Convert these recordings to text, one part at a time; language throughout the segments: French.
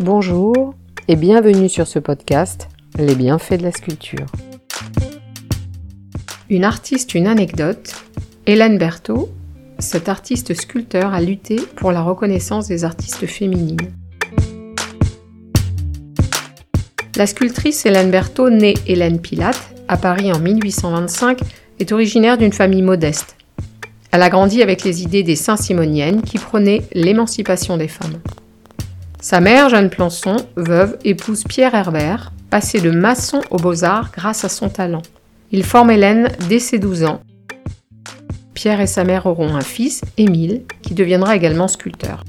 Bonjour et bienvenue sur ce podcast Les bienfaits de la sculpture. Une artiste, une anecdote. Hélène Berthaud, cette artiste sculpteur, a lutté pour la reconnaissance des artistes féminines. La sculptrice Hélène Berthaud, née Hélène Pilate, à Paris en 1825, est originaire d'une famille modeste. Elle a grandi avec les idées des Saint-Simoniennes qui prônaient l'émancipation des femmes. Sa mère, Jeanne Plançon, veuve, épouse Pierre Herbert, passé de maçon aux beaux-arts grâce à son talent. Il forme Hélène dès ses 12 ans. Pierre et sa mère auront un fils, Émile, qui deviendra également sculpteur.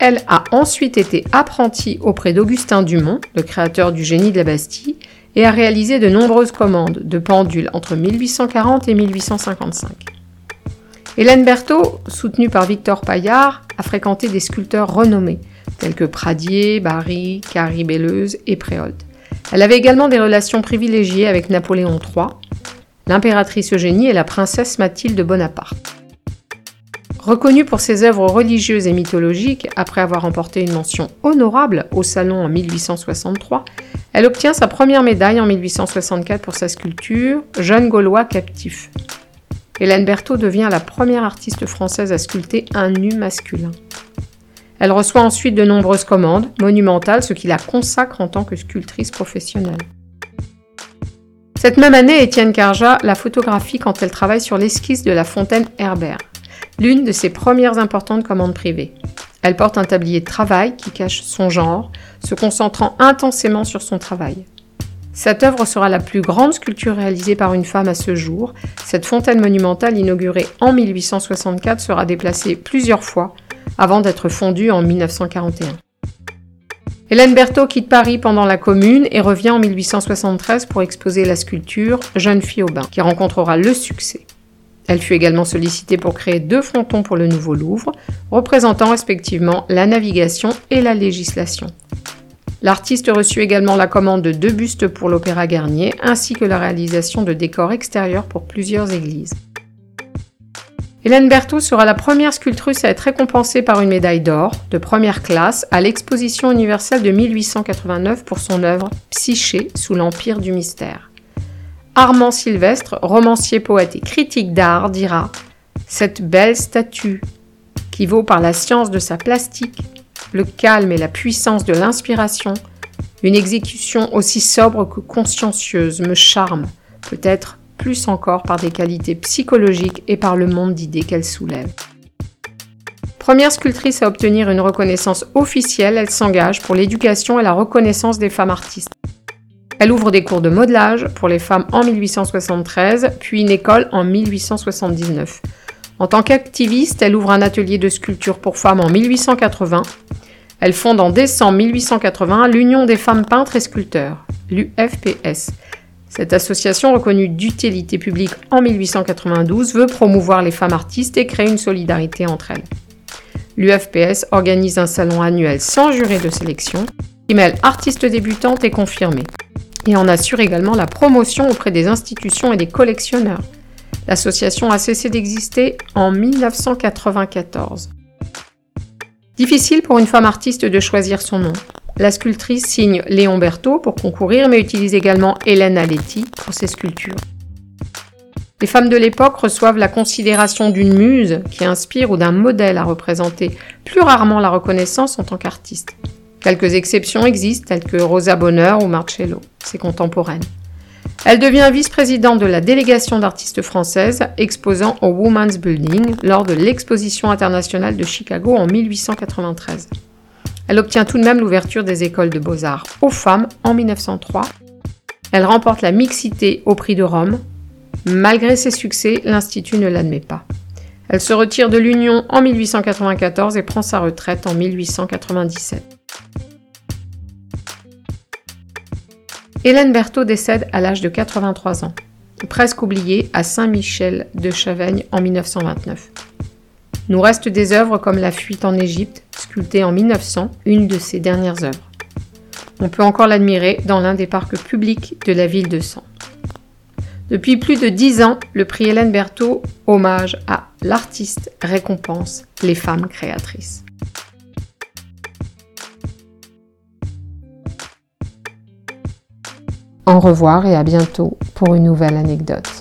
Elle a ensuite été apprentie auprès d'Augustin Dumont, le créateur du génie de la Bastille, et a réalisé de nombreuses commandes de pendules entre 1840 et 1855. Hélène Berthaud, soutenue par Victor Paillard, a fréquenté des sculpteurs renommés, tels que Pradier, Barry, Carrie et Préold. Elle avait également des relations privilégiées avec Napoléon III, l'impératrice Eugénie et la princesse Mathilde Bonaparte. Reconnue pour ses œuvres religieuses et mythologiques, après avoir remporté une mention honorable au Salon en 1863, elle obtient sa première médaille en 1864 pour sa sculpture Jeune Gaulois captif. Hélène Berthaud devient la première artiste française à sculpter un nu masculin. Elle reçoit ensuite de nombreuses commandes monumentales, ce qui la consacre en tant que sculptrice professionnelle. Cette même année, Étienne Carja la photographie quand elle travaille sur l'esquisse de la fontaine Herbert, l'une de ses premières importantes commandes privées. Elle porte un tablier de travail qui cache son genre, se concentrant intensément sur son travail. Cette œuvre sera la plus grande sculpture réalisée par une femme à ce jour. Cette fontaine monumentale inaugurée en 1864 sera déplacée plusieurs fois avant d'être fondue en 1941. Hélène Berthaud quitte Paris pendant la Commune et revient en 1873 pour exposer la sculpture Jeune fille au bain, qui rencontrera le succès. Elle fut également sollicitée pour créer deux frontons pour le nouveau Louvre, représentant respectivement la navigation et la législation. L'artiste reçut également la commande de deux bustes pour l'Opéra Garnier, ainsi que la réalisation de décors extérieurs pour plusieurs églises. Hélène Berthaud sera la première sculptrice à être récompensée par une médaille d'or de première classe à l'exposition universelle de 1889 pour son œuvre Psyché sous l'empire du mystère. Armand Sylvestre, romancier, poète et critique d'art, dira Cette belle statue, qui vaut par la science de sa plastique, le calme et la puissance de l'inspiration, une exécution aussi sobre que consciencieuse me charme, peut-être plus encore par des qualités psychologiques et par le monde d'idées qu'elle soulève. Première sculptrice à obtenir une reconnaissance officielle, elle s'engage pour l'éducation et la reconnaissance des femmes artistes. Elle ouvre des cours de modelage pour les femmes en 1873, puis une école en 1879. En tant qu'activiste, elle ouvre un atelier de sculpture pour femmes en 1880. Elle fonde en décembre 1880 l'Union des femmes peintres et sculpteurs, l'UFPS, cette association reconnue d'utilité publique en 1892 veut promouvoir les femmes artistes et créer une solidarité entre elles. L'UFPS organise un salon annuel sans juré de sélection qui mêle artistes débutantes et confirmées et en assure également la promotion auprès des institutions et des collectionneurs. L'association a cessé d'exister en 1994. Difficile pour une femme artiste de choisir son nom. La sculptrice signe Léon Berthaud pour concourir, mais utilise également Hélène Aletti pour ses sculptures. Les femmes de l'époque reçoivent la considération d'une muse qui inspire ou d'un modèle à représenter, plus rarement la reconnaissance en tant qu'artiste. Quelques exceptions existent, telles que Rosa Bonheur ou Marcello, ses contemporaines. Elle devient vice-présidente de la délégation d'artistes françaises exposant au Women's Building lors de l'exposition internationale de Chicago en 1893. Elle obtient tout de même l'ouverture des écoles de beaux-arts aux femmes en 1903. Elle remporte la mixité au prix de Rome. Malgré ses succès, l'Institut ne l'admet pas. Elle se retire de l'Union en 1894 et prend sa retraite en 1897. Hélène Berthaud décède à l'âge de 83 ans, presque oubliée à Saint-Michel de Chavaigne en 1929. Nous restent des œuvres comme La fuite en Égypte, sculptée en 1900, une de ses dernières œuvres. On peut encore l'admirer dans l'un des parcs publics de la ville de Sens. Depuis plus de dix ans, le prix Hélène Berthaud, hommage à l'artiste, récompense les femmes créatrices. Au revoir et à bientôt pour une nouvelle anecdote.